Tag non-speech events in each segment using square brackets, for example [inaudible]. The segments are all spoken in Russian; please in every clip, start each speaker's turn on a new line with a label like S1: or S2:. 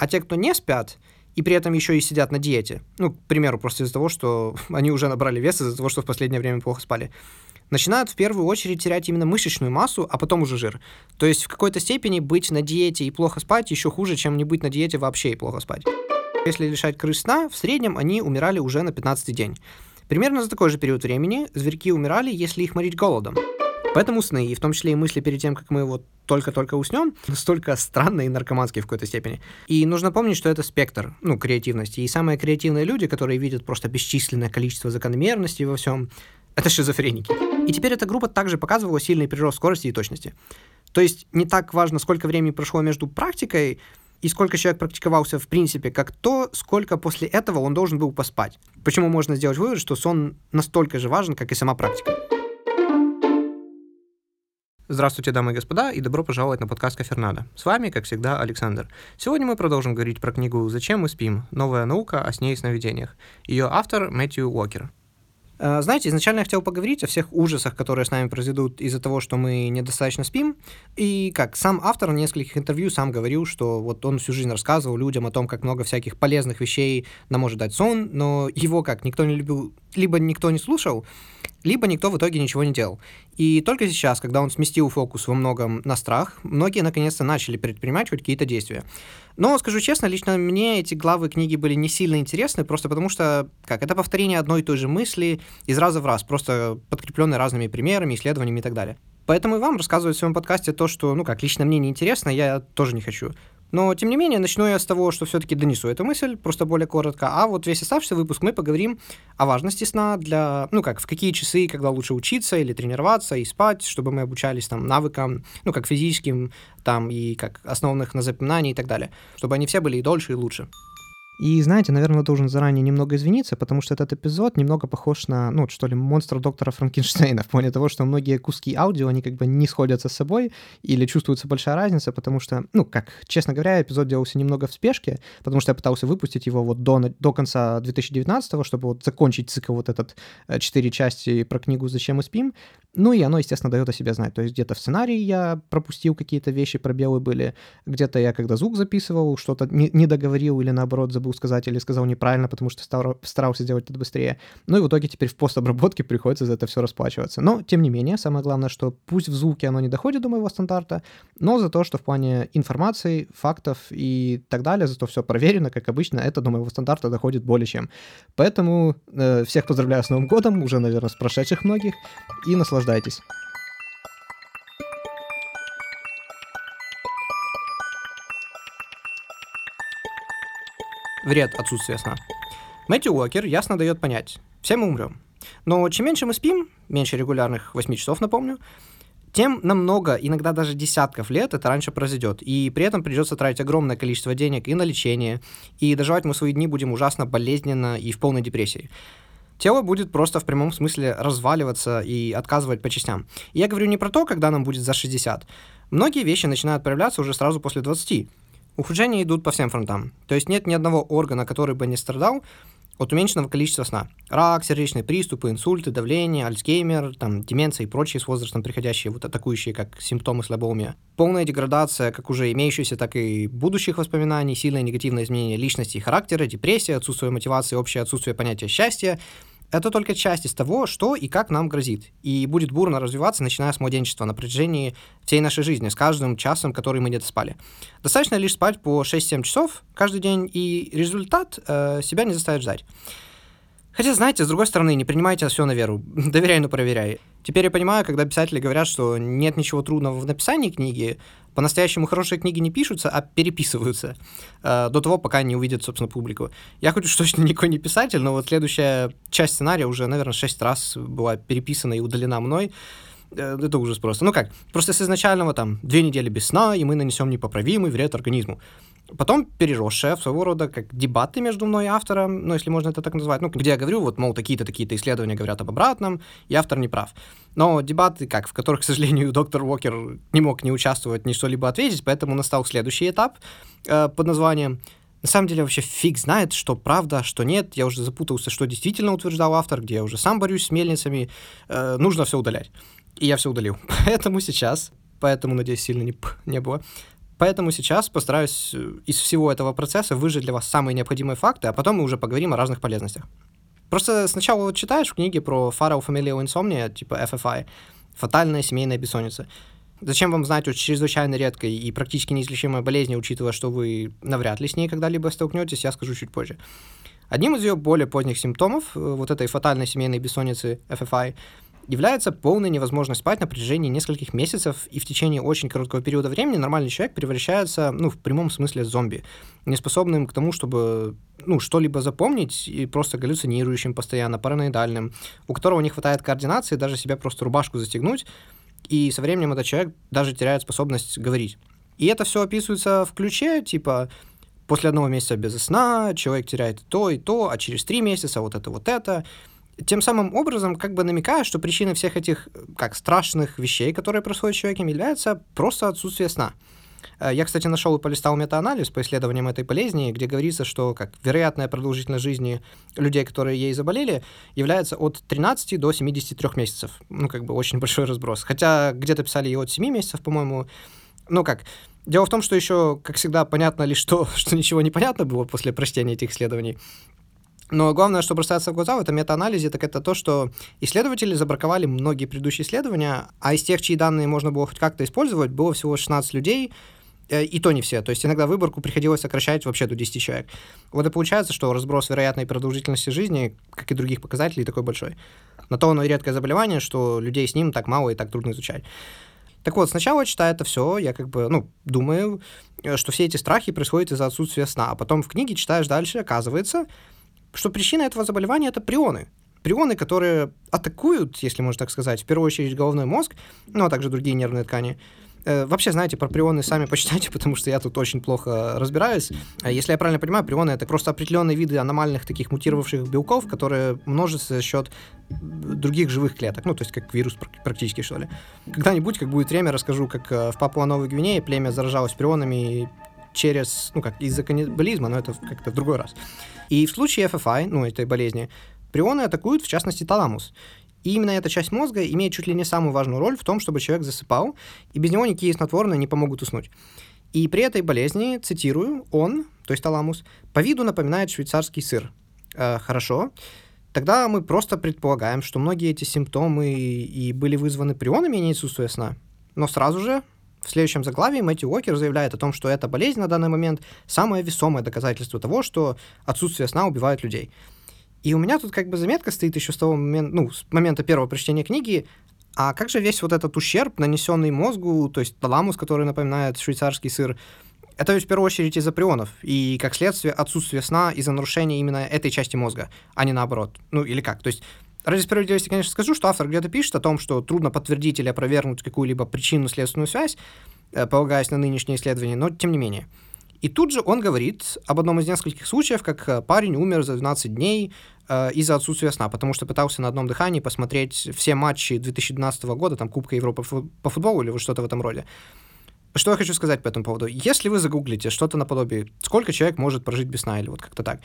S1: А те, кто не спят, и при этом еще и сидят на диете, ну, к примеру, просто из-за того, что [laughs] они уже набрали вес из-за того, что в последнее время плохо спали, начинают в первую очередь терять именно мышечную массу, а потом уже жир. То есть в какой-то степени быть на диете и плохо спать еще хуже, чем не быть на диете вообще и плохо спать. Если лишать крыс сна, в среднем они умирали уже на 15 день. Примерно за такой же период времени зверьки умирали, если их морить голодом. Поэтому сны, и в том числе и мысли перед тем, как мы вот только-только уснем, [laughs] настолько странные и наркоманские в какой-то степени. И нужно помнить, что это спектр, ну, креативности. И самые креативные люди, которые видят просто бесчисленное количество закономерностей во всем, это шизофреники. И теперь эта группа также показывала сильный прирост скорости и точности. То есть не так важно, сколько времени прошло между практикой и сколько человек практиковался в принципе, как то, сколько после этого он должен был поспать. Почему можно сделать вывод, что сон настолько же важен, как и сама практика. Здравствуйте, дамы и господа, и добро пожаловать на подкаст Кафернада. С вами, как всегда, Александр. Сегодня мы продолжим говорить про книгу «Зачем мы спим? Новая наука о сне и сновидениях». Ее автор Мэтью Уокер. Э, знаете, изначально я хотел поговорить о всех ужасах, которые с нами произойдут из-за того, что мы недостаточно спим. И как сам автор в нескольких интервью сам говорил, что вот он всю жизнь рассказывал людям о том, как много всяких полезных вещей нам может дать сон, но его как никто не любил, либо никто не слушал, либо никто в итоге ничего не делал. И только сейчас, когда он сместил фокус во многом на страх, многие наконец-то начали предпринимать хоть какие-то действия. Но, скажу честно, лично мне эти главы книги были не сильно интересны, просто потому что, как, это повторение одной и той же мысли из раза в раз, просто подкрепленные разными примерами, исследованиями и так далее. Поэтому и вам рассказывать в своем подкасте то, что, ну как, лично мне не интересно, я тоже не хочу. Но, тем не менее, начну я с того, что все-таки донесу эту мысль, просто более коротко. А вот весь оставшийся выпуск мы поговорим о важности сна для, ну как, в какие часы, когда лучше учиться или тренироваться и спать, чтобы мы обучались там навыкам, ну как физическим, там и как основных на запоминании и так далее, чтобы они все были и дольше, и лучше. И знаете, наверное, должен заранее немного извиниться, потому что этот эпизод немного похож на, ну, что ли, монстра доктора Франкенштейна, [laughs] в плане того, что многие куски аудио, они как бы не сходятся с собой, или чувствуется большая разница, потому что, ну, как, честно говоря, эпизод делался немного в спешке, потому что я пытался выпустить его вот до, до конца 2019, чтобы вот закончить цикл вот этот э, четыре части про книгу «Зачем мы спим», ну и оно, естественно, дает о себе знать. То есть где-то в сценарии я пропустил какие-то вещи, пробелы были, где-то я когда звук записывал, что-то не, не договорил или наоборот забыл сказать или сказал неправильно, потому что стар, старался сделать это быстрее. Ну и в итоге теперь в постобработке приходится за это все расплачиваться. Но, тем не менее, самое главное, что пусть в звуке оно не доходит до моего стандарта, но за то, что в плане информации, фактов и так далее, зато все проверено, как обычно, это до моего стандарта доходит более чем. Поэтому э, всех поздравляю с Новым годом, уже, наверное, с прошедших многих, и наслаждайтесь Вред отсутствия сна. Мэтью Уокер ясно дает понять, все мы умрем. Но чем меньше мы спим, меньше регулярных 8 часов, напомню, тем намного, иногда даже десятков лет это раньше произойдет. И при этом придется тратить огромное количество денег и на лечение, и доживать мы свои дни будем ужасно болезненно и в полной депрессии тело будет просто в прямом смысле разваливаться и отказывать по частям. И я говорю не про то, когда нам будет за 60. Многие вещи начинают проявляться уже сразу после 20. Ухудшения идут по всем фронтам. То есть нет ни одного органа, который бы не страдал от уменьшенного количества сна. Рак, сердечные приступы, инсульты, давление, альцгеймер, там, деменция и прочие с возрастом приходящие, вот атакующие как симптомы слабоумия. Полная деградация как уже имеющихся, так и будущих воспоминаний, сильное негативное изменение личности и характера, депрессия, отсутствие мотивации, общее отсутствие понятия счастья, это только часть из того, что и как нам грозит, и будет бурно развиваться, начиная с младенчества на протяжении всей нашей жизни, с каждым часом, который мы где-то спали. Достаточно лишь спать по 6-7 часов каждый день, и результат э, себя не заставит ждать. Хотя, знаете, с другой стороны, не принимайте все на веру. [laughs] Доверяй, но проверяй. Теперь я понимаю, когда писатели говорят, что нет ничего трудного в написании книги, по-настоящему хорошие книги не пишутся, а переписываются э, до того, пока не увидят, собственно, публику. Я хоть уж точно [laughs] никакой не писатель, но вот следующая часть сценария уже, наверное, шесть раз была переписана и удалена мной. Э, это ужас просто. Ну как, просто с изначального там две недели без сна, и мы нанесем непоправимый вред организму. Потом переросшая в своего рода как дебаты между мной и автором, ну, если можно это так назвать, ну, где я говорю, вот, мол, такие-то, такие-то исследования говорят об обратном, и автор не прав. Но дебаты, как, в которых, к сожалению, [laughs] доктор Уокер не мог не участвовать, ни что-либо ответить, поэтому настал следующий этап э, под названием на самом деле вообще фиг знает, что правда, что нет. Я уже запутался, что действительно утверждал автор, где я уже сам борюсь с мельницами. Э, нужно все удалять. И я все удалил. [laughs] Поэтому сейчас, поэтому, надеюсь, сильно не, не было, Поэтому сейчас постараюсь э, из всего этого процесса выжать для вас самые необходимые факты, а потом мы уже поговорим о разных полезностях. Просто сначала вот читаешь в книге про Fatal Familial Insomnia, типа FFI, фатальная семейная бессонница. Зачем вам знать о чрезвычайно редкой и практически неизлечимой болезни, учитывая, что вы навряд ли с ней когда-либо столкнетесь, я скажу чуть позже. Одним из ее более поздних симптомов, э, вот этой фатальной семейной бессонницы FFI, является полная невозможность спать на протяжении нескольких месяцев, и в течение очень короткого периода времени нормальный человек превращается, ну, в прямом смысле зомби, неспособным к тому, чтобы, ну, что-либо запомнить, и просто галлюцинирующим постоянно, параноидальным, у которого не хватает координации даже себя просто рубашку застегнуть, и со временем этот человек даже теряет способность говорить. И это все описывается в ключе, типа, после одного месяца без сна человек теряет то и то, а через три месяца вот это вот это, тем самым образом как бы намекая, что причиной всех этих как страшных вещей, которые происходят с человеком, является просто отсутствие сна. Э, я, кстати, нашел и полистал метаанализ по исследованиям этой болезни, где говорится, что как вероятная продолжительность жизни людей, которые ей заболели, является от 13 до 73 месяцев. Ну, как бы очень [laughs] большой разброс. Хотя где-то писали и от 7 месяцев, по-моему. Ну как, Дело в том, что еще, как всегда, понятно лишь то, [laughs] что ничего не понятно было после прочтения этих исследований. Но главное, что бросается в глаза в этом метаанализе, так это то, что исследователи забраковали многие предыдущие исследования, а из тех, чьи данные можно было хоть как-то использовать, было всего 16 людей, э, и то не все. То есть иногда выборку приходилось сокращать вообще до 10 человек. Вот и получается, что разброс вероятной продолжительности жизни, как и других показателей, такой большой. На то оно и редкое заболевание, что людей с ним так мало и так трудно изучать. Так вот, сначала, читая это все, я как бы, ну, думаю, э, что все эти страхи происходят из-за отсутствия сна. А потом в книге читаешь дальше, оказывается, что причина этого заболевания это прионы. Прионы, которые атакуют, если можно так сказать, в первую очередь головной мозг, ну а также другие нервные ткани. Э, вообще, знаете, про прионы сами почитайте, [laughs] потому что я тут очень плохо разбираюсь. Э, если я правильно понимаю, прионы — это просто определенные виды аномальных таких мутировавших белков, которые множатся за счет других живых клеток. Ну, то есть как вирус практически, что ли. Когда-нибудь, как будет время, расскажу, как э, в Папуа-Новой Гвинее племя заражалось прионами через, ну как, из-за каннибализма, но это как-то в другой раз. И в случае FFI, ну, этой болезни, прионы атакуют, в частности, таламус. И именно эта часть мозга имеет чуть ли не самую важную роль в том, чтобы человек засыпал, и без него никакие снотворные не помогут уснуть. И при этой болезни, цитирую, он, то есть таламус, по виду напоминает швейцарский сыр. Э, хорошо. Тогда мы просто предполагаем, что многие эти симптомы и были вызваны прионами, а не отсутствия сна. Но сразу же в следующем заглавии Мэтью Уокер заявляет о том, что эта болезнь на данный момент самое весомое доказательство того, что отсутствие сна убивает людей. И у меня тут как бы заметка стоит еще с того момента, ну, с момента первого прочтения книги, а как же весь вот этот ущерб, нанесенный мозгу, то есть таламус, который напоминает швейцарский сыр, это ведь в первую очередь из-за прионов, и как следствие отсутствие сна из-за нарушения именно этой части мозга, а не наоборот. Ну или как? То есть Ради справедливости, конечно, скажу, что автор где-то пишет о том, что трудно подтвердить или опровергнуть какую-либо причинно-следственную связь, э, полагаясь на нынешние исследования, но тем не менее. И тут же он говорит об одном из нескольких случаев, как э, парень умер за 12 дней э, из-за отсутствия сна, потому что пытался на одном дыхании посмотреть все матчи 2012 года, там Кубка Европы по футболу или что-то в этом роде. Что я хочу сказать по этому поводу? Если вы загуглите что-то наподобие, сколько человек может прожить без сна или вот как-то так,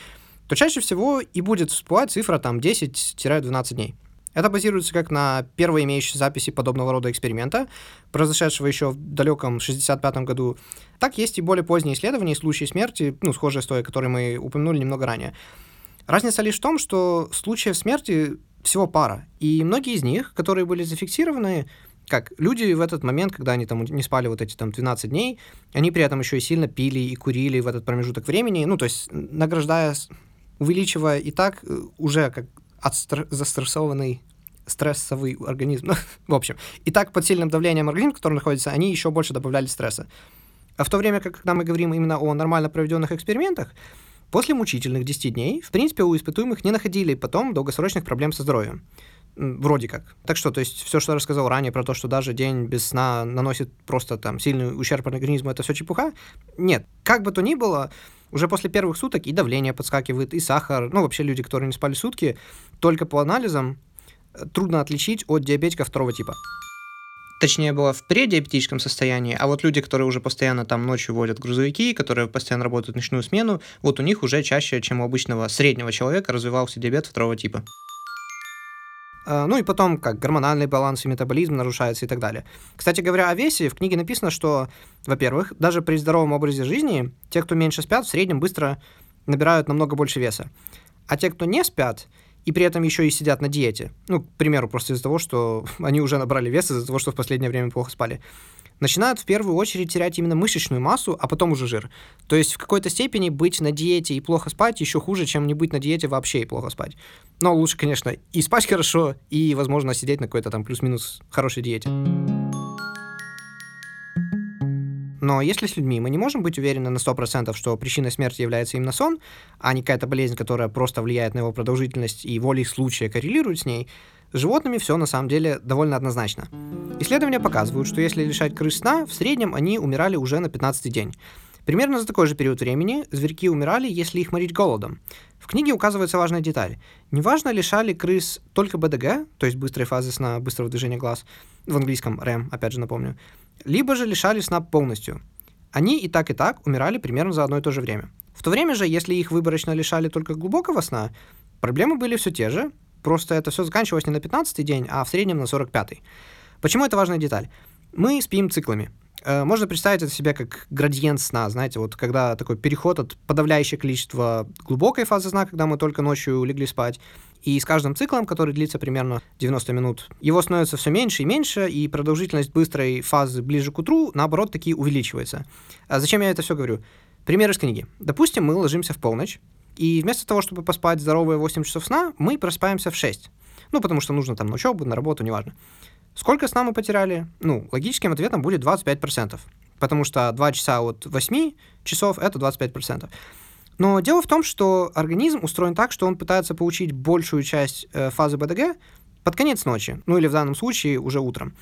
S1: то чаще всего и будет всплывать цифра там 10-12 дней. Это базируется как на первой имеющей записи подобного рода эксперимента, произошедшего еще в далеком 65 году. Так есть и более поздние исследования и случаи смерти, ну, схожие с той, которые мы упомянули немного ранее. Разница лишь в том, что случаев смерти всего пара, и многие из них, которые были зафиксированы, как люди в этот момент, когда они там не спали вот эти там 12 дней, они при этом еще и сильно пили и курили в этот промежуток времени, ну, то есть награждая увеличивая и так э, уже как отстр... застрессованный стрессовый организм. [laughs] в общем, и так под сильным давлением организм, который находится, они еще больше добавляли стресса. А в то время, как когда мы говорим именно о нормально проведенных экспериментах, после мучительных 10 дней, в принципе, у испытуемых не находили потом долгосрочных проблем со здоровьем. Вроде как. Так что, то есть, все, что я рассказал ранее про то, что даже день без сна наносит просто там сильный ущерб организму, это все чепуха? Нет. Как бы то ни было, уже после первых суток и давление подскакивает, и сахар. Ну, вообще люди, которые не спали сутки, только по анализам э, трудно отличить от диабетика второго типа. Точнее, было в предиабетическом состоянии, а вот люди, которые уже постоянно там ночью водят грузовики, которые постоянно работают ночную смену, вот у них уже чаще, чем у обычного среднего человека, развивался диабет второго типа. Э, ну и потом, как гормональный баланс и метаболизм нарушается и так далее. Кстати говоря, о весе в книге написано, что, во-первых, даже при здоровом образе жизни, те, кто меньше спят, в среднем быстро набирают намного больше веса. А те, кто не спят, и при этом еще и сидят на диете, ну, к примеру, просто из-за того, что [laughs] они уже набрали вес из-за того, что в последнее время плохо спали, начинают в первую очередь терять именно мышечную массу, а потом уже жир. То есть в какой-то степени быть на диете и плохо спать еще хуже, чем не быть на диете вообще и плохо спать. Но лучше, конечно, и спать хорошо, и, возможно, сидеть на какой-то там плюс-минус хорошей диете. Но если с людьми мы не можем быть уверены на 100%, что причиной смерти является именно сон, а не какая-то болезнь, которая просто влияет на его продолжительность и волей случая коррелирует с ней, с животными все на самом деле довольно однозначно. Исследования показывают, что если лишать крыс сна, в среднем они умирали уже на 15 день. Примерно за такой же период времени зверьки умирали, если их морить голодом. В книге указывается важная деталь. Неважно, лишали крыс только БДГ, то есть быстрой фазы сна, быстрого движения глаз, в английском REM, опять же напомню, либо же лишали сна полностью. Они и так, и так умирали примерно за одно и то же время. В то время же, если их выборочно лишали только глубокого сна, проблемы были все те же, просто это все заканчивалось не на 15-й день, а в среднем на 45-й. Почему это важная деталь? Мы спим циклами. Э, можно представить это себе как градиент сна, знаете, вот когда такой переход от подавляющего количества глубокой фазы сна, когда мы только ночью легли спать, и с каждым циклом, который длится примерно 90 минут, его становится все меньше и меньше, и продолжительность быстрой фазы ближе к утру, наоборот, таки увеличивается. А зачем я это все говорю? Пример из книги. Допустим, мы ложимся в полночь, и вместо того, чтобы поспать здоровые 8 часов сна, мы просыпаемся в 6. Ну, потому что нужно там на учебу, на работу, неважно. Сколько сна мы потеряли? Ну, логическим ответом будет 25%. Потому что 2 часа от 8 часов — это 25%. Но дело в том, что организм устроен так, что он пытается получить большую часть э, фазы БДГ под конец ночи, ну или в данном случае уже утром.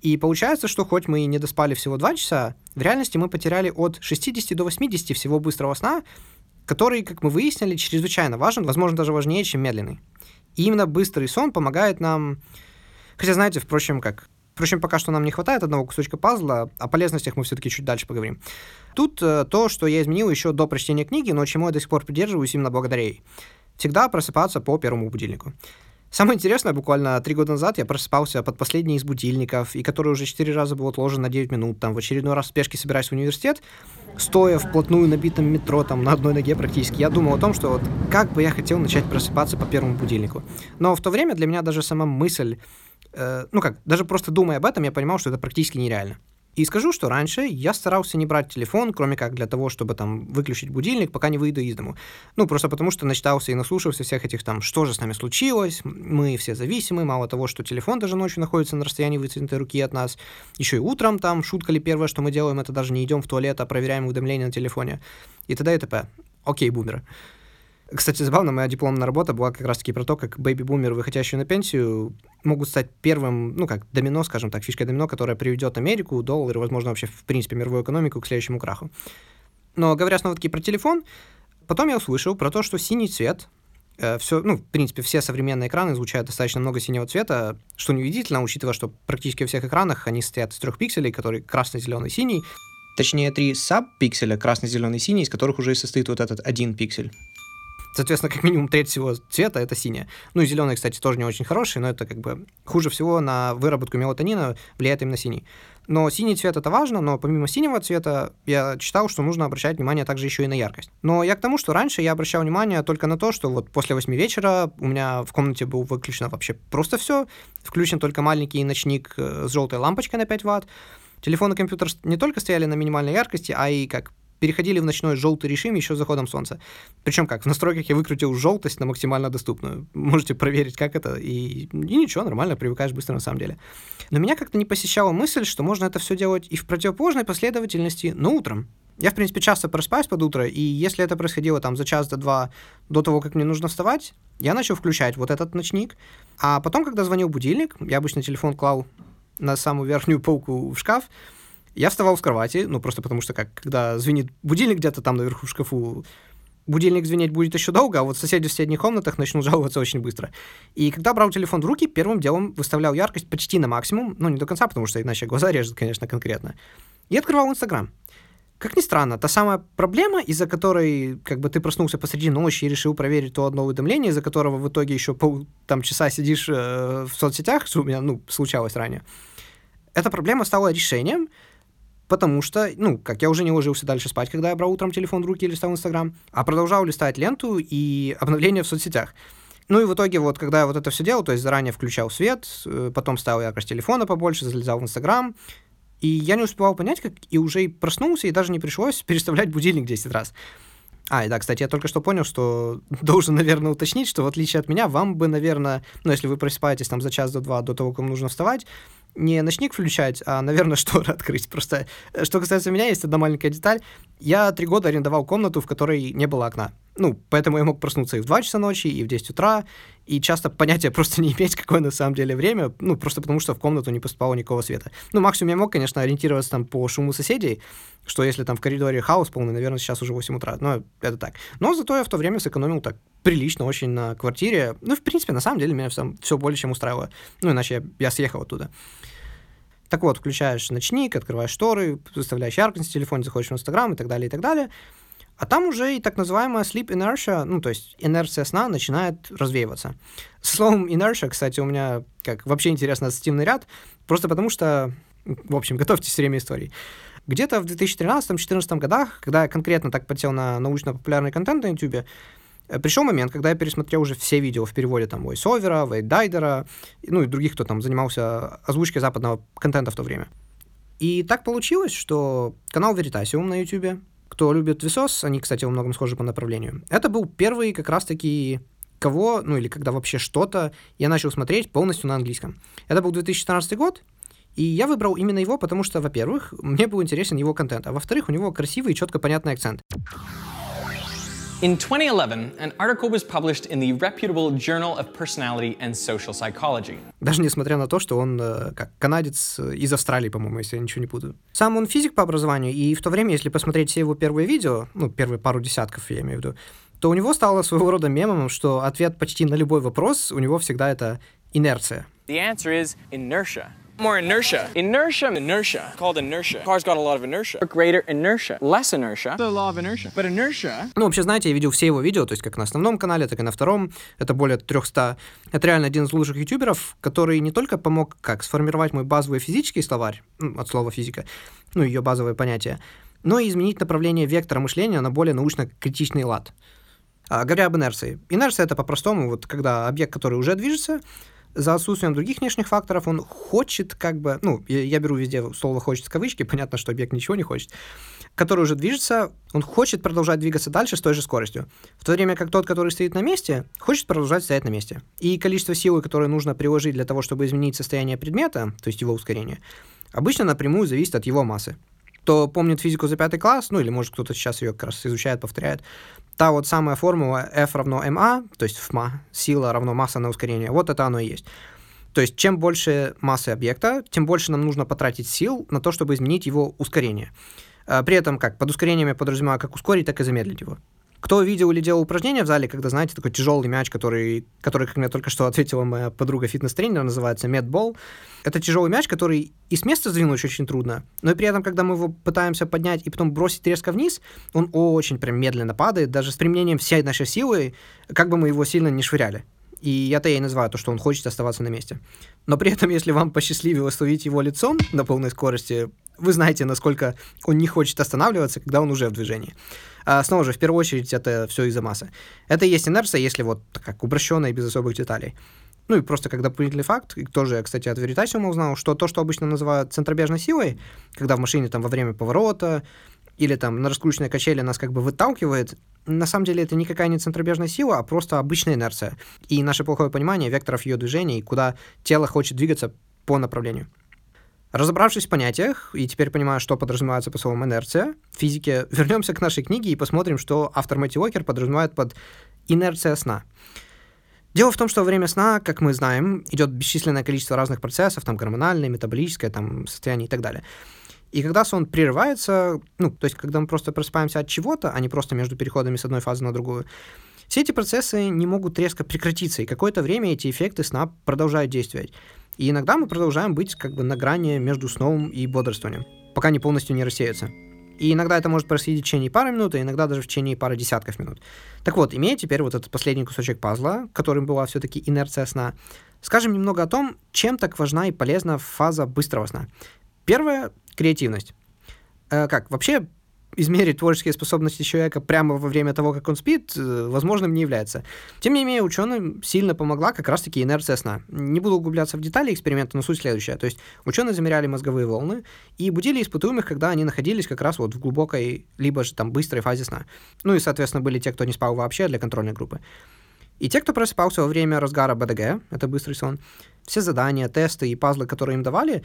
S1: И получается, что хоть мы и не доспали всего 2 часа, в реальности мы потеряли от 60 до 80 всего быстрого сна, который, как мы выяснили, чрезвычайно важен, возможно, даже важнее, чем медленный. И именно быстрый сон помогает нам... Хотя, знаете, впрочем, как Впрочем, пока что нам не хватает одного кусочка пазла, о полезностях мы все-таки чуть дальше поговорим. Тут э, то, что я изменил еще до прочтения книги, но чему я до сих пор придерживаюсь именно благодаря ей. Всегда просыпаться по первому будильнику. Самое интересное, буквально три года назад я просыпался под последний из будильников, и который уже четыре раза был отложен на 9 минут, там, в очередной раз в спешке собираюсь в университет, стоя вплотную набитом метро, там, на одной ноге практически, я думал о том, что вот как бы я хотел начать просыпаться по первому будильнику. Но в то время для меня даже сама мысль э, ну как, даже просто думая об этом, я понимал, что это практически нереально. И скажу, что раньше я старался не брать телефон, кроме как для того, чтобы там выключить будильник, пока не выйду из дому. Ну, просто потому что начитался и наслушался всех этих там, что же с нами случилось, мы все зависимы, мало того, что телефон даже ночью находится на расстоянии вытянутой руки от нас, еще и утром там, шутка ли первое, что мы делаем, это даже не идем в туалет, а проверяем уведомления на телефоне и т.д. и т.п. Окей, бумеры. Кстати, забавно, моя дипломная работа была как раз-таки про то, как бэйби-бумеры, выходящие на пенсию, могут стать первым, ну как, домино, скажем так, фишкой домино, которая приведет Америку, доллар и, возможно, вообще, в принципе, мировую экономику к следующему краху. Но говоря снова-таки про телефон, потом я услышал про то, что синий цвет, э, все, ну, в принципе, все современные экраны излучают достаточно много синего цвета, что неудивительно, учитывая, что практически во всех экранах они стоят из трех пикселей, которые красный, зеленый, синий, точнее, три саб-пикселя, красный, зеленый, синий, из которых уже и состоит вот этот один пиксель. Соответственно, как минимум треть всего цвета это синяя. Ну и зеленый, кстати, тоже не очень хороший, но это как бы хуже всего на выработку мелатонина влияет именно синий. Но синий цвет это важно, но помимо синего цвета я читал, что нужно обращать внимание также еще и на яркость. Но я к тому, что раньше я обращал внимание только на то, что вот после 8 вечера у меня в комнате был выключено вообще просто все, включен только маленький ночник э, с желтой лампочкой на 5 ватт, Телефон и компьютер не только стояли на минимальной яркости, а и как переходили в ночной желтый режим еще с заходом солнца. Причем как, в настройках я выкрутил желтость на максимально доступную. Можете проверить, как это, и, и ничего, нормально, привыкаешь быстро на самом деле. Но меня как-то не посещала мысль, что можно это все делать и в противоположной последовательности, но утром. Я, в принципе, часто просыпаюсь под утро, и если это происходило там за час до два до того, как мне нужно вставать, я начал включать вот этот ночник. А потом, когда звонил будильник, я обычно телефон клал на самую верхнюю полку в шкаф, я вставал с кровати, ну, просто потому что, как, когда звенит будильник где-то там наверху в шкафу, будильник звенеть будет еще долго, а вот соседи в соседних комнатах начнут [laughs] жаловаться очень быстро. И когда брал телефон в руки, первым делом выставлял яркость почти на максимум, ну, не до конца, потому что иначе глаза режет, конечно, конкретно, и открывал Инстаграм. Как ни странно, та самая проблема, из-за которой как бы ты проснулся посреди ночи и решил проверить то одно уведомление, из-за которого в итоге еще пол там, часа сидишь э, в соцсетях, что у меня ну, случалось ранее, эта проблема стала решением, потому что, ну, как я уже не ложился дальше спать, когда я брал утром телефон в руки или листал Инстаграм, а продолжал листать ленту и обновления в соцсетях. Ну и в итоге, вот когда я вот это все делал, то есть заранее включал свет, э, потом ставил яркость телефона побольше, залезал в Инстаграм, и я не успевал понять, как и уже и проснулся, и даже не пришлось [laughs] переставлять будильник 10 раз. А, и да, кстати, я только что понял, что [laughs] должен, наверное, уточнить, что в отличие от меня, вам бы, наверное, ну, если вы просыпаетесь там за час до два до того, как вам нужно вставать, не ночник включать, а, наверное, [laughs] шторы открыть. Просто, э, что касается меня, есть одна маленькая деталь. Я три года арендовал комнату, в которой не было окна. Ну, поэтому я мог проснуться и в 2 часа ночи, и в 10 утра, и часто понятия [laughs] просто не иметь, какое на самом деле время, ну, просто потому что в комнату не поступало никакого света. Ну, максимум я мог, конечно, ориентироваться там по шуму соседей, что если там в коридоре хаос полный, наверное, сейчас уже 8 утра, но это так. Но зато я в то время сэкономил так прилично очень на квартире. Ну, в принципе, на самом деле меня все, все более чем устраивало. Ну, иначе я, я съехал оттуда. Так вот, включаешь ночник, открываешь шторы, выставляешь яркость в телефоне, заходишь в Инстаграм и так далее, и так далее. А там уже и так называемая sleep inertia, ну, то есть инерция сна начинает развеиваться. Словом inertia, кстати, у меня как вообще интересно ассоциативный ряд, просто потому что, в общем, [laughs] готовьтесь время истории. Где-то в 2013-2014 годах, когда я конкретно так потел на научно-популярный контент на YouTube, пришел момент, когда я пересмотрел уже все видео в переводе там VoiceOver, Вейдайдера, ну и других, кто там занимался озвучкой западного контента в то время. И так получилось, что канал Veritasium на YouTube кто любит Висос, они, кстати, во многом схожи по направлению. Это был первый как раз-таки кого, ну или когда вообще что-то я начал смотреть полностью на английском. Это был 2014 год, и я выбрал именно его, потому что, во-первых, мне был интересен его контент, а во-вторых, у него красивый и четко понятный акцент.
S2: In 2011, an article was published in the reputable Journal of Personality and Social Psychology.
S1: Даже несмотря на то, что он э, как канадец э, из Австралии, по-моему, если я ничего не путаю. Сам он физик по образованию, и в то время, если посмотреть все его первые видео, ну, первые пару десятков, я имею в виду, то у него стало своего рода мемом, что ответ почти на любой вопрос у него всегда это инерция.
S2: The answer is inertia. More inertia. Inertia. Inertia. Called inertia. Cars got a lot of inertia. Greater inertia. Less inertia. The law of inertia. But inertia...
S1: Ну, вообще, знаете, я видел все его видео, то есть как на основном канале, так и на втором. Это более 300. Это реально один из лучших ютуберов, который не только помог как сформировать мой базовый физический словарь, ну, от слова физика, ну, ее базовые понятия, но и изменить направление вектора мышления на более научно-критичный лад. А, говоря об инерции. Инерция — это по-простому, вот когда объект, который уже движется, за отсутствием других внешних факторов он хочет как бы, ну, я, я беру везде слово «хочет» в кавычки, [laughs] понятно, что объект ничего не хочет, который уже движется, он хочет продолжать двигаться дальше с той же скоростью, в то время как тот, который стоит на месте, хочет продолжать стоять на месте. И количество силы, которое нужно приложить для того, чтобы изменить состояние предмета, то есть его ускорение, обычно напрямую зависит от его массы. Кто помнит физику за пятый класс, ну или может кто-то сейчас ее как раз изучает, повторяет, та вот самая формула F равно ma, то есть ФМА, сила равно масса на ускорение, вот это оно и есть. То есть чем больше массы объекта, тем больше нам нужно потратить сил на то, чтобы изменить его ускорение. А, при этом как под ускорением я подразумеваю как ускорить, так и замедлить его. Кто видел или делал упражнения в зале, когда, знаете, такой тяжелый мяч, который, который как мне только что ответила моя подруга фитнес-тренер, называется медбол. Это тяжелый мяч, который и с места сдвинуть очень трудно, но и при этом, когда мы его пытаемся поднять и потом бросить резко вниз, он очень прям медленно падает, даже с применением всей нашей силы, как бы мы его сильно не швыряли. И это я и называю то, что он хочет оставаться на месте. Но при этом, если вам посчастливилось ловить его лицом на полной скорости, вы знаете, насколько он не хочет останавливаться, когда он уже в движении. А, снова же, в первую очередь, это все из-за массы. Это и есть инерция, если вот как упрощенная, без особых деталей. Ну и просто как дополнительный факт, и тоже, кстати, от Veritasium узнал, что то, что обычно называют центробежной силой, когда в машине там во время поворота или там на раскрученной качели нас как бы выталкивает, на самом деле это никакая не центробежная сила, а просто обычная инерция. И наше плохое понимание векторов ее движения, куда тело хочет двигаться по направлению. Разобравшись в понятиях, и теперь понимаю, что подразумевается по словам инерция, в физике, вернемся к нашей книге и посмотрим, что автор Мэтью Уокер подразумевает под инерция сна. Дело в том, что во время сна, как мы знаем, идет бесчисленное количество разных процессов, там гормональное, метаболическое, там состояние и так далее. И когда сон прерывается, ну, то есть когда мы просто просыпаемся от чего-то, а не просто между переходами с одной фазы на другую, все эти процессы не могут резко прекратиться, и какое-то время эти эффекты сна продолжают действовать. И иногда мы продолжаем быть как бы на грани между сном и бодрствованием, пока не полностью не рассеются. И иногда это может происходить в течение пары минут, а иногда даже в течение пары десятков минут. Так вот, имея теперь вот этот последний кусочек пазла, которым была все-таки инерция сна, скажем немного о том, чем так важна и полезна фаза быстрого сна. Первое — креативность. Э, как, вообще измерить творческие способности человека прямо во время того, как он спит, э, возможным не является. Тем не менее, ученым сильно помогла как раз-таки инерция сна. Не буду углубляться в детали эксперимента, но суть следующая. То есть ученые замеряли мозговые волны и будили испытуемых, когда они находились как раз вот в глубокой, либо же там быстрой фазе сна. Ну и, соответственно, были те, кто не спал вообще для контрольной группы. И те, кто просыпался во время разгара БДГ, это быстрый сон, все задания, тесты и пазлы, которые им давали,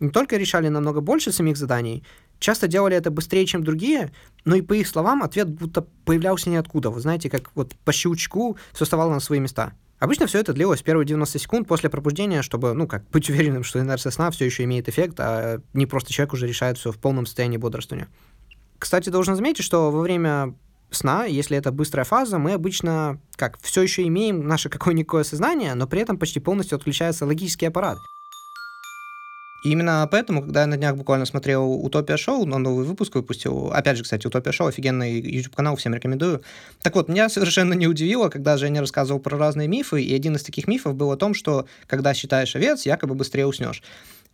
S1: не только решали намного больше самих заданий, часто делали это быстрее, чем другие, но и по их словам ответ будто появлялся ниоткуда. Вы знаете, как вот по щелчку все вставало на свои места. Обычно все это длилось первые 90 секунд после пробуждения, чтобы, ну, как, быть [laughs] уверенным, что инерция сна все еще имеет эффект, а не просто человек уже решает все в полном состоянии бодрствования. Кстати, должен заметить, что во время сна, если это быстрая фаза, мы обычно, как, все еще имеем наше какое-никакое сознание, но при этом почти полностью отключается логический аппарат. Именно поэтому, когда я на днях буквально смотрел «Утопия шоу», он новый выпуск выпустил, опять же, кстати, «Утопия шоу» офигенный YouTube-канал, всем рекомендую. Так вот, меня [laughs] совершенно не удивило, когда Женя рассказывал про разные мифы, и один из таких мифов был о том, что когда считаешь овец, якобы быстрее уснешь.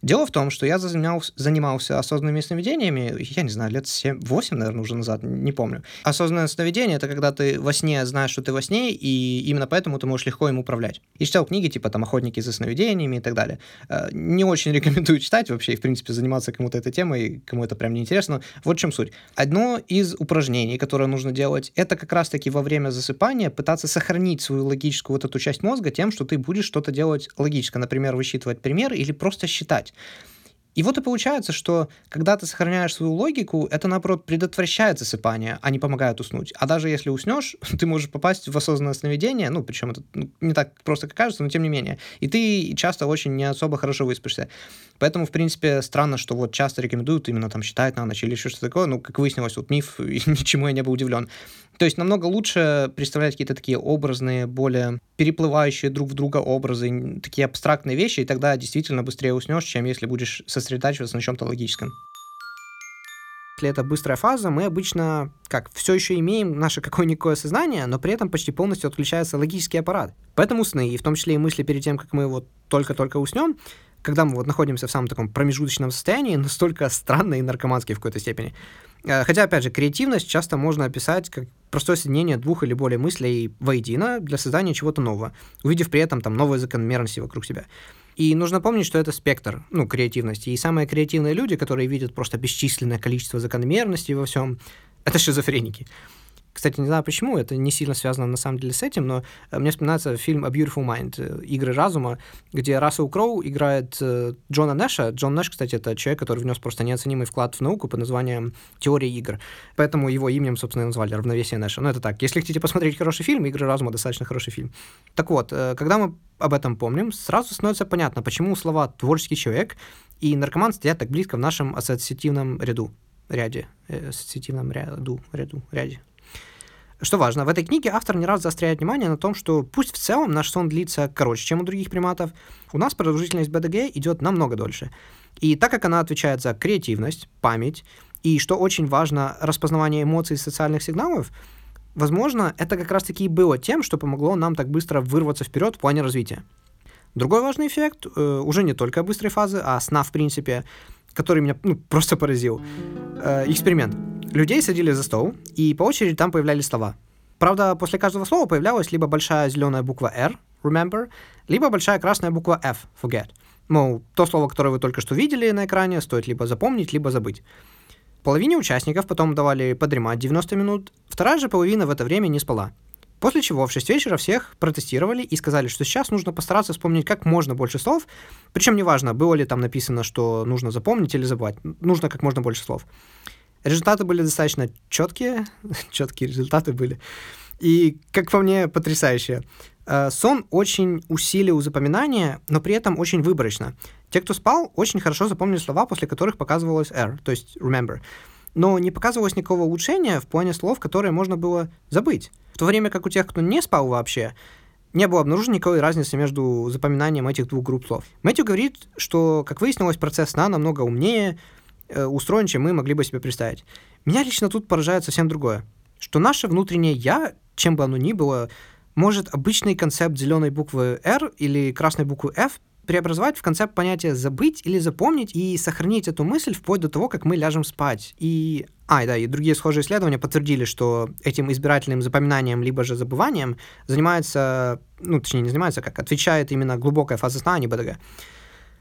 S1: Дело в том, что я занимался, занимался осознанными сновидениями, я не знаю, лет 7-8, наверное, уже назад, не помню. Осознанное сновидение — это когда ты во сне знаешь, что ты во сне, и именно поэтому ты можешь легко им управлять. И читал книги, типа там «Охотники за сновидениями» и так далее. Э, не очень [laughs] рекомендую читать вообще, и, в принципе, заниматься кому-то этой темой, кому это прям не интересно. Вот в чем суть. Одно из упражнений, которое нужно делать, это как раз-таки во время засыпания пытаться сохранить свою логическую вот эту часть мозга тем, что ты будешь что-то делать логически, например, высчитывать пример или просто считать. such. И вот и получается, что когда ты сохраняешь свою логику, это, наоборот, предотвращает засыпание, а не помогает уснуть. А даже если уснешь, [laughs] ты можешь попасть в осознанное сновидение, ну, причем это ну, не так просто, как кажется, но тем не менее. И ты часто очень не особо хорошо выспишься. Поэтому, в принципе, странно, что вот часто рекомендуют именно там считать на ночь или еще что-то такое. Ну, как выяснилось, вот миф, [laughs] и ничему я не был удивлен. То есть намного лучше представлять какие-то такие образные, более переплывающие друг в друга образы, такие абстрактные вещи, и тогда действительно быстрее уснешь, чем если будешь сосредотачиваться на чем-то логическом. Если это быстрая фаза, мы обычно, как, все еще имеем наше какое-никакое сознание, но при этом почти полностью отключается логический аппарат. Поэтому сны, и в том числе и мысли перед тем, как мы вот только-только уснем, когда мы вот находимся в самом таком промежуточном состоянии, [laughs] настолько странные и наркоманские в какой-то степени. Э, хотя, опять же, креативность часто можно описать как простое соединение двух или более мыслей воедино для создания чего-то нового, увидев при этом там новые закономерности вокруг себя. И нужно помнить, что это спектр, ну, креативности. И самые креативные люди, которые видят просто бесчисленное количество закономерностей во всем, это шизофреники. Кстати, не знаю почему, это не сильно связано на самом деле с этим, но э, мне вспоминается фильм «A Beautiful Mind», э, «Игры разума», где Рассел Кроу играет э, Джона Нэша. Джон Нэш, кстати, это человек, который внес просто неоценимый вклад в науку под названием «Теория игр». Поэтому его именем, собственно, и назвали «Равновесие Нэша». Но это так. Если хотите посмотреть хороший фильм, «Игры разума» достаточно хороший фильм. Так вот, когда мы об этом помним, сразу становится понятно, почему слова «творческий человек» и «наркоман» стоят так близко в нашем ассоциативном ряду ряде, ассоциативном ряду, ряду, ряде, что важно, в этой книге автор не раз заостряет внимание на том, что пусть в целом наш сон длится короче, чем у других приматов, у нас продолжительность БДГ идет намного дольше. И так как она отвечает за креативность, память и, что очень важно, распознавание эмоций и социальных сигналов, возможно, это как раз-таки и было тем, что помогло нам так быстро вырваться вперед в плане развития. Другой важный эффект, э, уже не только быстрой фазы, а сна в принципе, который меня ну, просто поразил. Э, эксперимент. Людей садили за стол, и по очереди там появлялись слова. Правда, после каждого слова появлялась либо большая зеленая буква R, remember, либо большая красная буква F, forget. Мол, то слово, которое вы только что видели на экране, стоит либо запомнить, либо забыть. Половине участников потом давали подремать 90 минут, вторая же половина в это время не спала. После чего в 6 вечера всех протестировали и сказали, что сейчас нужно постараться вспомнить как можно больше слов, причем неважно, было ли там написано, что нужно запомнить или забывать, нужно как можно больше слов. Результаты были достаточно четкие, [laughs] четкие результаты были. И, как по мне, потрясающие. Э, сон очень усилил запоминание, но при этом очень выборочно. Те, кто спал, очень хорошо запомнили слова, после которых показывалось R, то есть remember. Но не показывалось никакого улучшения в плане слов, которые можно было забыть. В то время как у тех, кто не спал вообще, не было обнаружено никакой разницы между запоминанием этих двух групп слов. Мэтью говорит, что, как выяснилось, процесс сна намного умнее, устроен, чем мы могли бы себе представить. Меня лично тут поражает совсем другое, что наше внутреннее «я», чем бы оно ни было, может обычный концепт зеленой буквы R или красной буквы F преобразовать в концепт понятия «забыть» или «запомнить» и сохранить эту мысль вплоть до того, как мы ляжем спать. И а, да, и другие схожие исследования подтвердили, что этим избирательным запоминанием либо же забыванием занимается, ну, точнее, не занимается, как отвечает именно глубокая фаза сна, а не БДГ.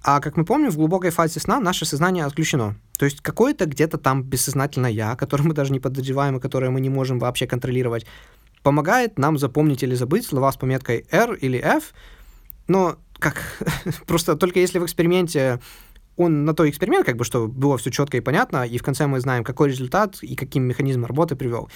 S1: А как мы помним, в глубокой фазе сна наше сознание отключено. То есть какое-то где-то там бессознательное «я», [laughs] которое мы даже не подозреваем и которое мы не можем вообще контролировать, помогает нам запомнить или забыть слова с пометкой R или F, но как [laughs] просто только если в эксперименте он на то эксперимент, как бы, что было все четко и понятно, и в конце мы знаем, какой результат и каким механизмом работы привел.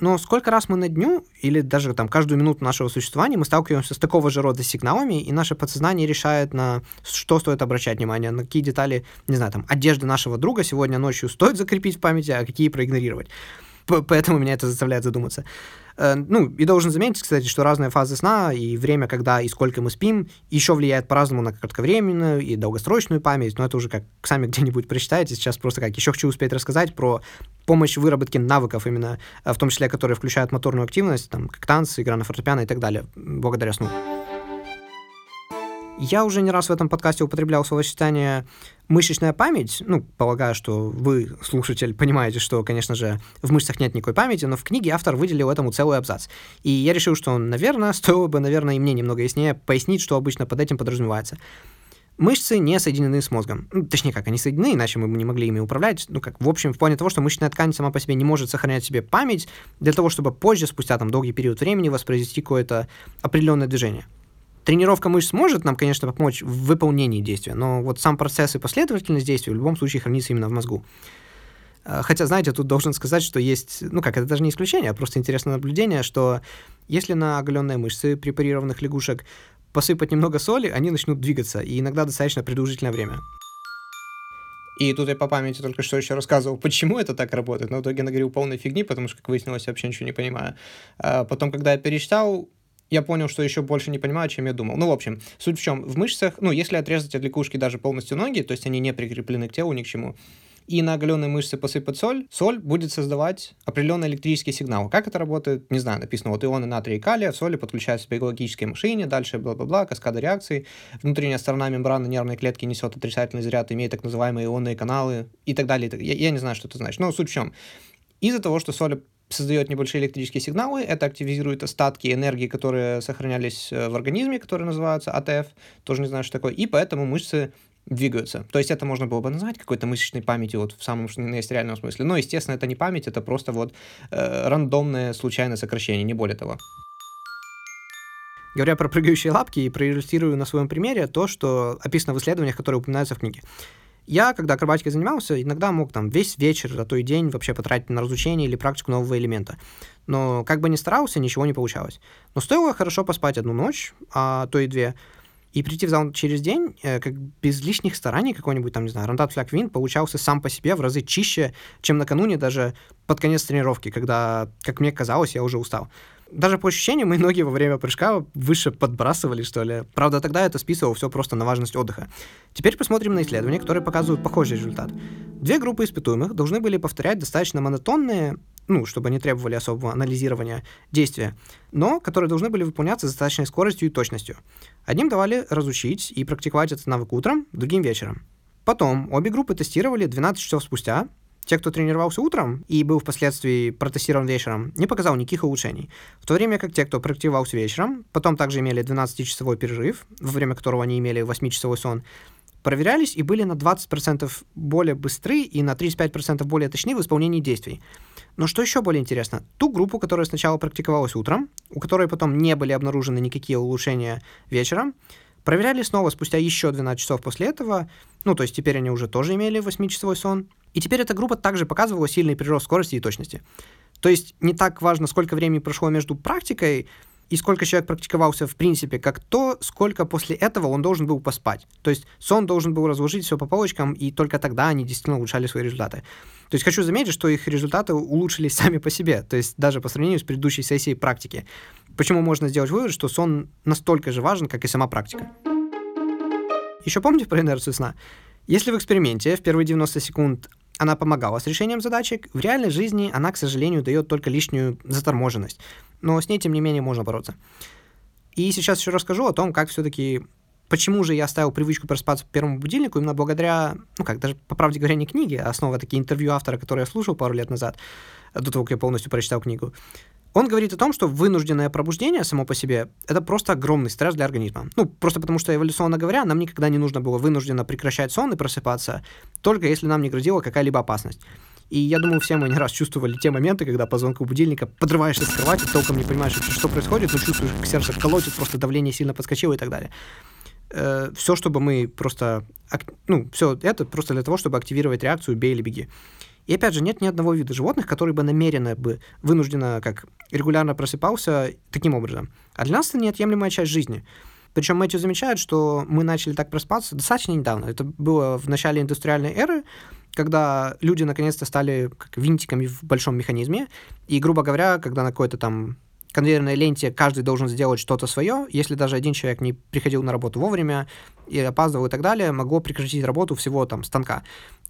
S1: Но сколько раз мы на дню, или даже там каждую минуту нашего существования, мы сталкиваемся с такого же рода сигналами, и наше подсознание решает, на что стоит обращать внимание, на какие детали, не знаю, там, одежды нашего друга сегодня ночью стоит закрепить в памяти, а какие проигнорировать. Поэтому меня это заставляет задуматься. Э, ну, и должен заметить, кстати, что разные фазы сна и время, когда и сколько мы спим, еще влияет по-разному на кратковременную и долгосрочную память, но это уже как сами [laughs] где-нибудь прочитаете. Сейчас просто как еще хочу успеть рассказать про помощь в выработке навыков именно, э, в том числе, которые включают моторную активность, там, как танцы, игра на фортепиано и так далее, благодаря сну. Я уже не раз в этом подкасте употреблял словосочетание мышечная память. Ну, полагаю, что вы, слушатель, понимаете, что, конечно же, в мышцах нет никакой памяти, но в книге автор выделил этому целый абзац. И я решил, что, наверное, [laughs] стоило бы, наверное, и мне немного яснее пояснить, что обычно под этим подразумевается. Мышцы не соединены с мозгом. Ну, точнее, как, они соединены, иначе мы бы не могли ими управлять. Ну, как, в общем, в плане того, что мышечная ткань сама по себе не может сохранять себе память для того, чтобы позже, спустя там долгий период времени, воспроизвести какое-то определенное движение. Тренировка мышц может нам, конечно, помочь в выполнении действия, но вот сам процесс и последовательность действий в любом случае хранится именно в мозгу. А, хотя, знаете, тут должен сказать, что есть, ну как, это даже не исключение, а просто интересное наблюдение, что если на оголенные мышцы препарированных лягушек посыпать немного соли, они начнут двигаться, и иногда достаточно продолжительное время. И тут я по памяти только что еще рассказывал, почему это так работает, но в итоге наговорил полной фигни, потому что, как выяснилось, я вообще ничего не понимаю. А потом, когда я перечитал, я понял, что еще больше не понимаю, чем я думал. Ну, в общем, суть в чем? В мышцах, ну, если отрезать от лягушки даже полностью ноги, то есть они не прикреплены к телу ни к чему, и на оголенные мышцы посыпать соль, соль будет создавать определенный электрический сигнал. Как это работает, не знаю, написано, вот ионы натрия и калия в соли подключаются к биологической машине, дальше бла-бла-бла, каскада реакций, внутренняя сторона мембраны нервной клетки несет отрицательный заряд, имеет так называемые ионные каналы и так далее. Я, я не знаю, что это значит, но суть в чем? Из-за того, что соль создает небольшие электрические сигналы, это активизирует остатки энергии, которые сохранялись э, в организме, которые называются АТФ, тоже не знаю, что такое, и поэтому мышцы двигаются. То есть это можно было бы назвать какой-то мышечной памятью вот в самом что есть реальном смысле. Но, естественно, это не память, это просто вот э, рандомное случайное сокращение, не более того. Говоря про прыгающие лапки, и проиллюстрирую на своем примере то, что описано в исследованиях, которые упоминаются в книге. Я, когда акробатикой занимался, иногда мог там весь вечер, а то и день вообще потратить на разучение или практику нового элемента. Но как бы ни старался, ничего не получалось. Но стоило хорошо поспать одну ночь, а то и две, и прийти в зал через день, э, как без лишних стараний, какой-нибудь там, не знаю, рандат фляг вин получался сам по себе в разы чище, чем накануне даже под конец тренировки, когда, как мне казалось, я уже устал. Даже по ощущениям, [laughs] мои ноги во время прыжка выше подбрасывали, что ли. Правда, тогда это списывал все просто на важность отдыха. Теперь посмотрим на исследования, которые показывают похожий результат. Две группы испытуемых должны были повторять достаточно монотонные, ну, чтобы они требовали особого анализирования действия, но которые должны были выполняться с достаточной скоростью и точностью. Одним давали разучить и практиковать этот навык утром, другим вечером. Потом обе группы тестировали 12 часов спустя, те, кто тренировался утром и был впоследствии протестирован вечером, не показал никаких улучшений. В то время как те, кто практиковался вечером, потом также имели 12-часовой перерыв, во время которого они имели 8-часовой сон, проверялись и были на 20% более быстры и на 35% более точны в исполнении действий. Но что еще более интересно, ту группу, которая сначала практиковалась утром, у которой потом не были обнаружены никакие улучшения вечером, проверяли снова спустя еще 12 часов после этого, ну, то есть теперь они уже тоже имели 8-часовой сон, и теперь эта группа также показывала сильный прирост скорости и точности. То есть не так важно, сколько времени прошло между практикой и сколько человек практиковался в принципе, как то, сколько после этого он должен был поспать. То есть сон должен был разложить все по полочкам, и только тогда они действительно улучшали свои результаты. То есть хочу заметить, что их результаты улучшились [laughs] сами по себе, то есть даже по сравнению с предыдущей сессией практики. Почему можно сделать вывод, что сон настолько же важен, как и сама практика. Еще помните про инерцию сна? Если в эксперименте в первые 90 секунд она помогала с решением задачек, в реальной жизни она, к сожалению, дает только лишнюю заторможенность. Но с ней, тем не менее, можно бороться. И сейчас еще расскажу о том, как все-таки Почему же я оставил привычку просыпаться по первому будильнику? Именно благодаря, ну как, даже по правде говоря, не книге, а снова такие интервью автора, которые я слушал пару лет назад, до того, как я полностью прочитал книгу. Он говорит о том, что вынужденное пробуждение само по себе — это просто огромный стресс для организма. Ну, просто потому что, эволюционно говоря, нам никогда не нужно было вынужденно прекращать сон и просыпаться, только если нам не грозила какая-либо опасность. И я думаю, все мы не раз чувствовали те моменты, когда по звонку будильника подрываешься с кровати, толком не понимаешь, что происходит, но чувствуешь, как сердце колотит, просто давление сильно подскочило и так далее э, все, чтобы мы просто, ну, все это просто для того, чтобы активировать реакцию «бей или беги». И опять же, нет ни одного вида животных, который бы намеренно бы вынужденно, как регулярно просыпался таким образом. А для нас это неотъемлемая часть жизни. Причем Мэтью замечает, что мы начали так просыпаться достаточно недавно. Это было в начале индустриальной эры, когда люди наконец-то стали как винтиками в большом механизме. И, грубо говоря, когда на какой-то там конвейерной ленте каждый должен сделать что-то свое. Если даже один человек не приходил на работу вовремя и опаздывал и так далее, могло прекратить работу всего там станка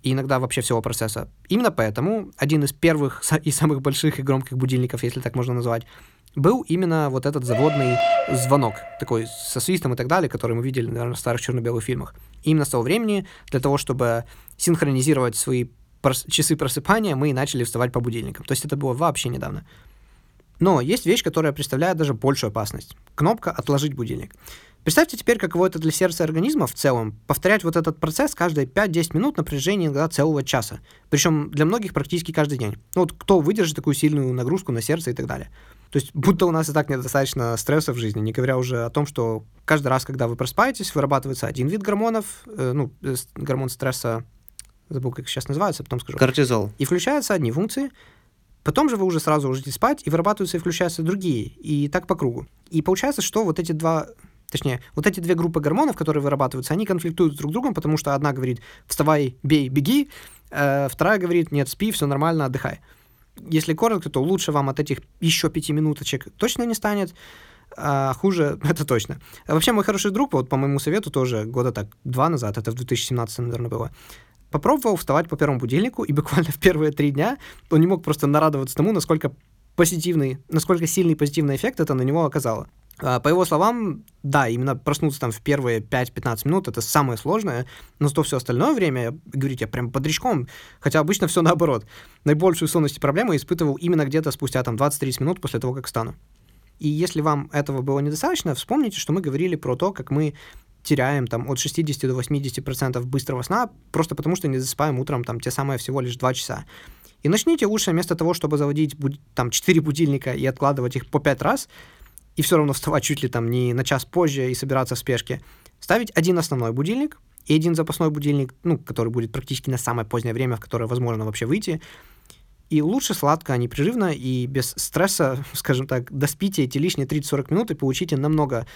S1: и иногда вообще всего процесса. Именно поэтому один из первых [laughs] и самых больших и громких будильников, если так можно назвать, был именно вот этот заводный звонок, такой со свистом и так далее, который мы видели, наверное, в старых черно-белых фильмах. И именно с того времени, для того, чтобы синхронизировать свои часы просыпания, мы и начали вставать по будильникам. То есть это было вообще недавно. Но есть вещь, которая представляет даже большую опасность. Кнопка «Отложить будильник». Представьте теперь, каково это для сердца организма в целом, повторять вот этот процесс каждые 5-10 минут на протяжении иногда целого часа. Причем для многих практически каждый день. Ну вот кто выдержит такую сильную нагрузку на сердце и так далее. То есть будто у нас и так недостаточно стресса в жизни, не говоря уже о том, что каждый раз, когда вы просыпаетесь, вырабатывается один вид гормонов, э, ну, э, гормон стресса, забыл, как сейчас называется, потом скажу.
S3: Кортизол.
S1: И включаются одни функции, Потом же вы уже сразу ложитесь спать, и вырабатываются и включаются другие, и так по кругу. И получается, что вот эти два Точнее, вот эти две группы гормонов, которые вырабатываются, они конфликтуют друг с другом, потому что одна говорит «вставай, бей, беги», э, вторая говорит «нет, спи, все нормально, отдыхай». Если коротко, то лучше вам от этих еще пяти минуточек точно не станет, а хуже [laughs] это точно. Вообще, мой хороший друг, вот по моему совету тоже года так два назад, это в 2017, наверное, было, попробовал вставать по первому будильнику, и буквально [laughs] в первые три дня он не мог просто нарадоваться тому, насколько позитивный, насколько сильный позитивный эффект это на него оказало. А, по его словам, да, именно проснуться там в первые 5-15 минут это самое сложное, но то все остальное время, говорите, я прям бодрячком, хотя обычно все наоборот. Наибольшую сонность и проблему испытывал именно где-то спустя там 20-30 минут после того, как встану. И если вам этого было недостаточно, вспомните, что мы говорили про то, как мы теряем там от 60 до 80 процентов быстрого сна, просто потому что не засыпаем утром там те самые всего лишь 2 часа. И начните лучше вместо того, чтобы заводить там 4 будильника и откладывать их по 5 раз, и все равно вставать чуть ли там не на час позже и собираться в спешке, ставить один основной будильник и один запасной будильник, ну, который будет практически на самое позднее время, в которое возможно вообще выйти, и лучше сладко, а не прерывно, и без стресса, [laughs] скажем так, доспите эти лишние 30-40 минут и получите намного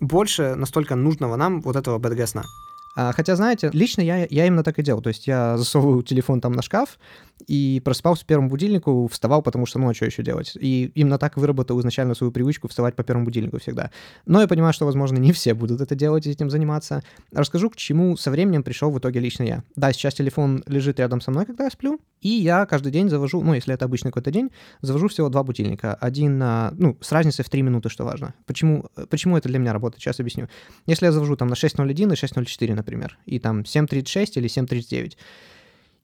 S1: больше настолько нужного нам вот этого БДГ сна.
S3: А, хотя, знаете, лично я, я именно так и делал. То есть я засовываю телефон там на шкаф и просыпался по первому будильнику, вставал, потому что, ну, а еще делать? И именно так выработал изначально свою привычку вставать по первому будильнику всегда. Но я понимаю, что, возможно, не все будут это делать и этим заниматься. Расскажу, к чему со временем пришел в итоге лично я. Да, сейчас телефон лежит рядом со мной, когда я сплю, и я каждый день завожу, ну, если это обычный какой-то день, завожу всего два будильника. Один ну, с разницей в 3 минуты, что важно. Почему, почему это для меня работает? Сейчас объясню. Если я завожу там на 6.01 и 6.04, например, и там 7.36 или 7.39,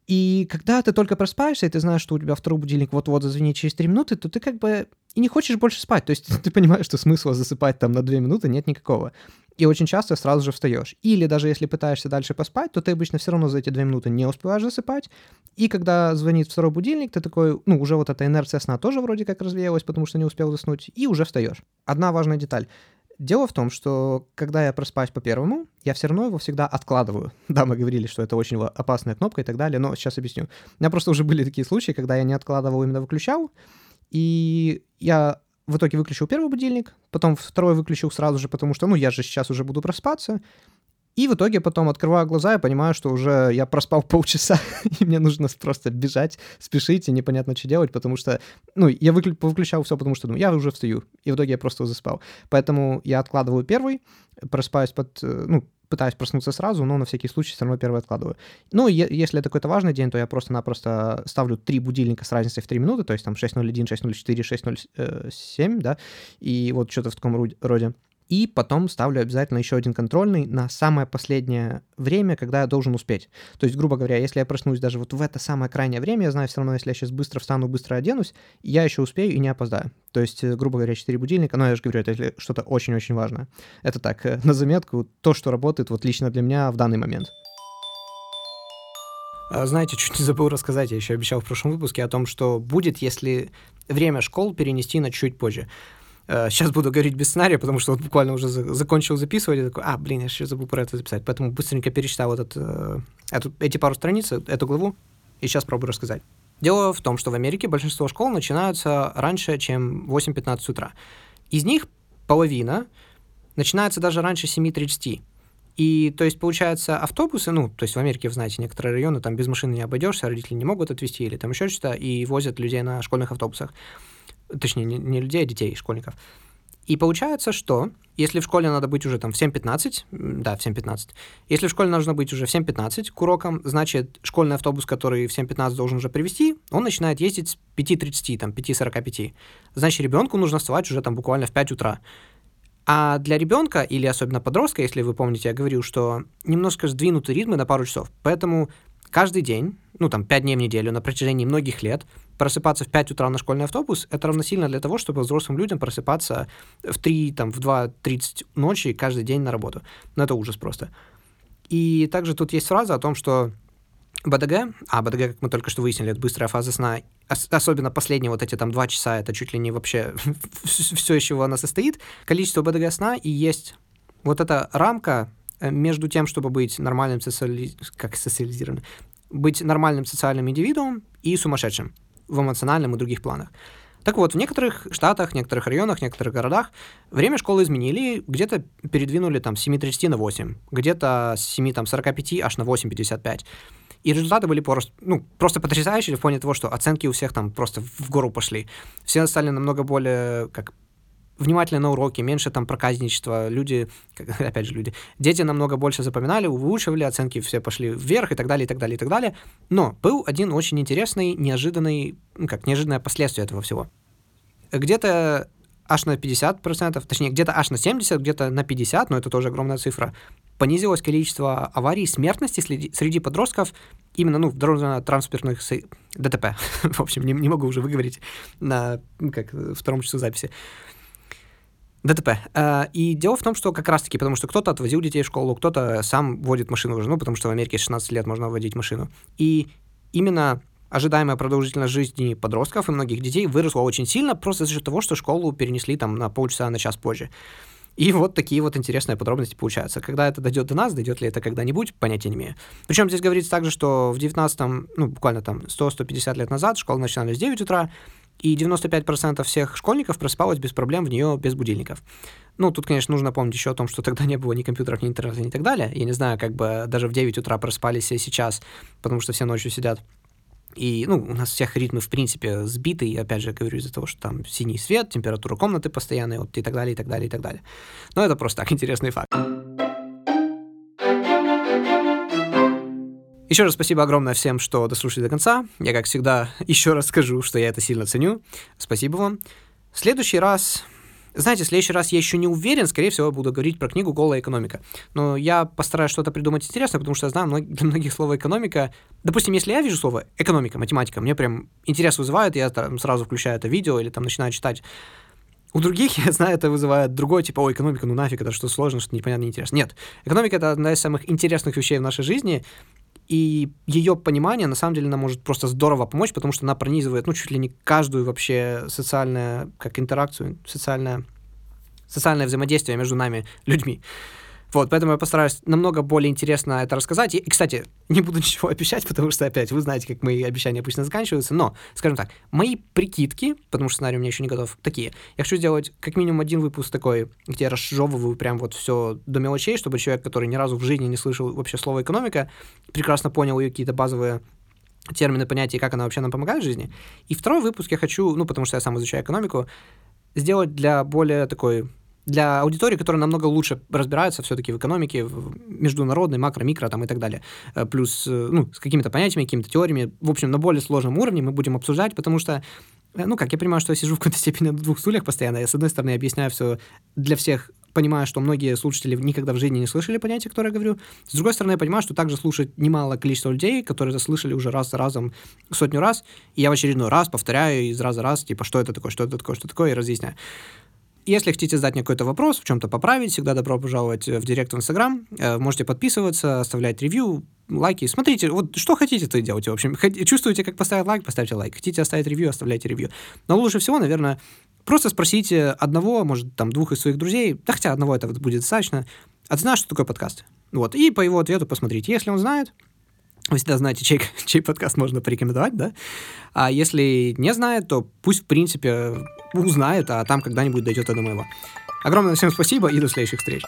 S3: и когда ты только просыпаешься, и ты знаешь, что у тебя второй будильник вот-вот зазвенит через 3 минуты, то ты как бы и не хочешь больше спать. То есть [laughs] ты понимаешь, что смысла засыпать там на 2 минуты нет никакого. И очень часто сразу же встаешь. Или даже если пытаешься дальше поспать, то ты обычно все равно за эти 2 минуты не успеваешь засыпать. И когда звонит второй будильник, ты такой, ну, уже вот эта инерция сна тоже вроде как развеялась, потому что не успел заснуть, и уже встаешь. Одна важная деталь. Дело в том, что когда я проспаюсь по первому, я все равно его всегда откладываю. [laughs] Да, мы говорили, что это очень опасная кнопка и так далее, но сейчас объясню. У меня просто уже были такие случаи, когда я не откладывал, именно выключал, и я в итоге выключил первый будильник, потом второй выключил сразу же, потому что, ну, я же сейчас уже буду проспаться, И в итоге потом открываю глаза и понимаю, что уже я проспал [laughs] полчаса, и мне нужно просто бежать, спешить, и непонятно, что делать, потому что, ну, я выклю- выключал все, потому что, ну, я уже встаю, и в итоге я просто заспал. Поэтому я откладываю первый, просыпаюсь под, э, ну, пытаюсь проснуться сразу, но на всякий случай все равно первый откладываю. Ну, е- если это какой-то важный день, то я просто-напросто ставлю три будильника с разницей в 3 минуты, то есть там 6.01, 6.04, 6.07, да, и вот что-то в таком роде. И потом ставлю обязательно еще один контрольный на самое последнее время, когда я должен успеть. То есть, грубо говоря, если я проснусь даже вот в это самое крайнее время, я знаю все равно, если я сейчас быстро встану, быстро оденусь, я еще успею и не опоздаю. То есть, э, грубо говоря, 4 будильника, но я же говорю, это что-то очень-очень важное. Это так, э, на заметку, то, что работает вот лично для меня в данный момент.
S1: А, знаете, чуть не забыл рассказать, я еще обещал в прошлом выпуске о том, что будет, если время школ перенести на чуть позже. Сейчас э, буду говорить без сценария, потому что вот буквально уже закончил записывать, и такой, а, блин, я еще забыл про это записать. Поэтому быстренько перечитал этот, э, эту, эти пару страниц, эту главу, и сейчас пробую рассказать. Дело в том, что в Америке большинство школ начинаются раньше, чем 8.15 утра. Из них половина начинается даже раньше 7.30. И, то есть, получается, автобусы, ну, то есть в Америке, вы знаете, некоторые районы, там без машины не обойдешься, родители не могут отвезти или там еще что-то, и возят людей на школьных автобусах точнее, не, не людей, а детей, школьников. И получается, что если в школе надо быть уже там в 7.15, да, в 7.15, если в школе нужно быть уже в 7.15 к урокам, значит, школьный автобус, который в 7.15 должен уже привезти, он начинает ездить с 5.30, там, 5.45. Значит, ребенку нужно вставать уже там буквально в 5 утра. А для ребенка, или особенно подростка, если вы помните, я говорил, что немножко сдвинуты ритмы на пару часов. Поэтому каждый день, ну там 5 дней в неделю на протяжении многих лет, просыпаться в 5 утра на школьный автобус, это равносильно для того, чтобы взрослым людям просыпаться в 3, там, в 2.30 ночи каждый день на работу. Ну, это ужас просто. И также тут есть фраза о том, что БДГ, а БДГ, как мы только что выяснили, это быстрая фаза сна, особенно последние вот эти там два часа, это чуть ли не вообще [laughs] все, из чего она состоит, количество БДГ сна и есть вот эта рамка э, между тем, чтобы быть нормальным социали... как социализированным, быть нормальным социальным индивидуумом и сумасшедшим в эмоциональном и других планах. Так вот, в некоторых штатах, некоторых районах, некоторых городах время школы изменили, где-то передвинули там с 7.30 на 8, где-то с 7.45 аж на 8.55. И результаты были просто, ну, просто потрясающие в плане того, что оценки у всех там просто в гору пошли. Все стали намного более как внимательны на уроки, меньше там проказничества, люди, [laughs] опять же, люди, дети намного больше запоминали, выучивали, оценки все пошли вверх и так далее, и так далее, и так далее. Но был один очень интересный, неожиданный, ну как, неожиданное последствие этого всего. Где-то аж на 50%, точнее, где-то аж на 70%, где-то на 50%, но это тоже огромная цифра, понизилось количество аварий смертности среди, среди подростков именно ну, в дорожно-транспортных ДТП. [laughs] в общем, не, не могу уже выговорить на как, втором часу записи. ДТП. Э, и дело в том, что как раз-таки, потому что кто-то отвозил детей в школу, кто-то сам водит машину уже, ну, потому что в Америке 16 лет можно водить машину. И именно ожидаемая продолжительность жизни подростков и многих детей выросла очень сильно просто за счет того, что школу перенесли там на полчаса, на час позже. И вот такие вот интересные подробности получаются. Когда это дойдет до нас, дойдет ли это когда-нибудь, понятия не имею. Причем здесь говорится также, что в 19 ну, буквально там 100-150 лет назад школы начинались в 9 утра, и 95% всех школьников просыпалось без проблем в нее без будильников. Ну, тут, конечно, нужно помнить еще о том, что тогда не было ни компьютеров, ни интернета, ни так далее. Я не знаю, как бы даже в 9 утра проспались все сейчас, потому что все ночью сидят. И, ну, у нас всех ритмы, в принципе, сбиты, и, опять же, говорю, из-за того, что там синий свет, температура комнаты постоянная, вот, и так далее, и так далее, и так далее. Но это просто так [laughs] интересный факт. Еще раз спасибо огромное всем, что дослушали до конца. Я, как всегда, [laughs] еще раз скажу, что я это сильно ценю. Спасибо вам. В следующий раз... Знаете, в следующий раз я еще не уверен, скорее всего, буду говорить про книгу «Голая экономика». Но я постараюсь что-то придумать интересное, потому что я знаю, [laughs] для многих слово «экономика». Допустим, если я вижу слово «экономика», «математика», мне прям интерес вызывает, я там сразу включаю это видео или там начинаю читать у других, [laughs] я знаю, это вызывает другой, типа, о, экономика, ну нафиг, это что сложно, что непонятно, неинтересно. Нет, экономика — это одна из самых интересных вещей в нашей жизни, и ее понимание, на самом деле, нам может просто здорово помочь, потому что она пронизывает, ну, чуть ли не каждую вообще социальную, как интеракцию, социальное, социальное взаимодействие между нами, людьми. Вот, поэтому я постараюсь намного более интересно это рассказать. И, и, кстати, не буду [laughs] ничего обещать, потому что, опять, вы знаете, как мои обещания обычно заканчиваются, но, скажем так, мои прикидки, потому что сценарий у меня еще не готов, такие. Я хочу сделать как минимум один выпуск такой, где я разжевываю прям вот все до мелочей, чтобы человек, который ни разу в жизни не слышал вообще слова экономика, прекрасно понял ее какие-то базовые термины, понятия, как она вообще нам помогает в жизни. И второй выпуск я хочу, ну, потому что я сам изучаю экономику, сделать для более такой для аудитории, которая намного лучше разбирается все-таки в экономике, в международной, макро, микро там и так далее. Э, плюс, э, ну, с какими-то понятиями, какими-то теориями. В общем, на более сложном уровне мы будем обсуждать, потому что э, ну как, я понимаю, что я сижу в какой-то степени на двух стульях постоянно. Я, с одной стороны, объясняю все для всех, понимаю, что многие слушатели никогда в жизни не слышали понятия, которые я говорю. С другой стороны, я понимаю, что также слушает немало количество людей, которые это слышали уже раз за разом сотню раз, и я в очередной раз повторяю из раза в раз, типа, что это такое, что это такое, что такое, и разъясняю. Если хотите задать мне какой-то вопрос, в чем-то поправить, всегда добро пожаловать в директ в Инстаграм. Э, можете подписываться, оставлять ревью, лайки. Смотрите, вот что хотите, то и делайте. В общем, чувствуете, как поставить лайк, поставьте лайк. Хотите оставить ревью, оставляйте ревью. Но лучше всего, наверное, просто спросите одного, может, там, двух из своих друзей, да хотя одного этого будет достаточно, а ты знаешь, что такое подкаст? Вот, и по его ответу посмотрите. Если он знает, вы всегда знаете, чей, [laughs] чей подкаст можно порекомендовать, да? А если не знает, то пусть, в принципе, узнает, а там когда-нибудь дойдет до моего. Огромное всем спасибо и до следующих встреч.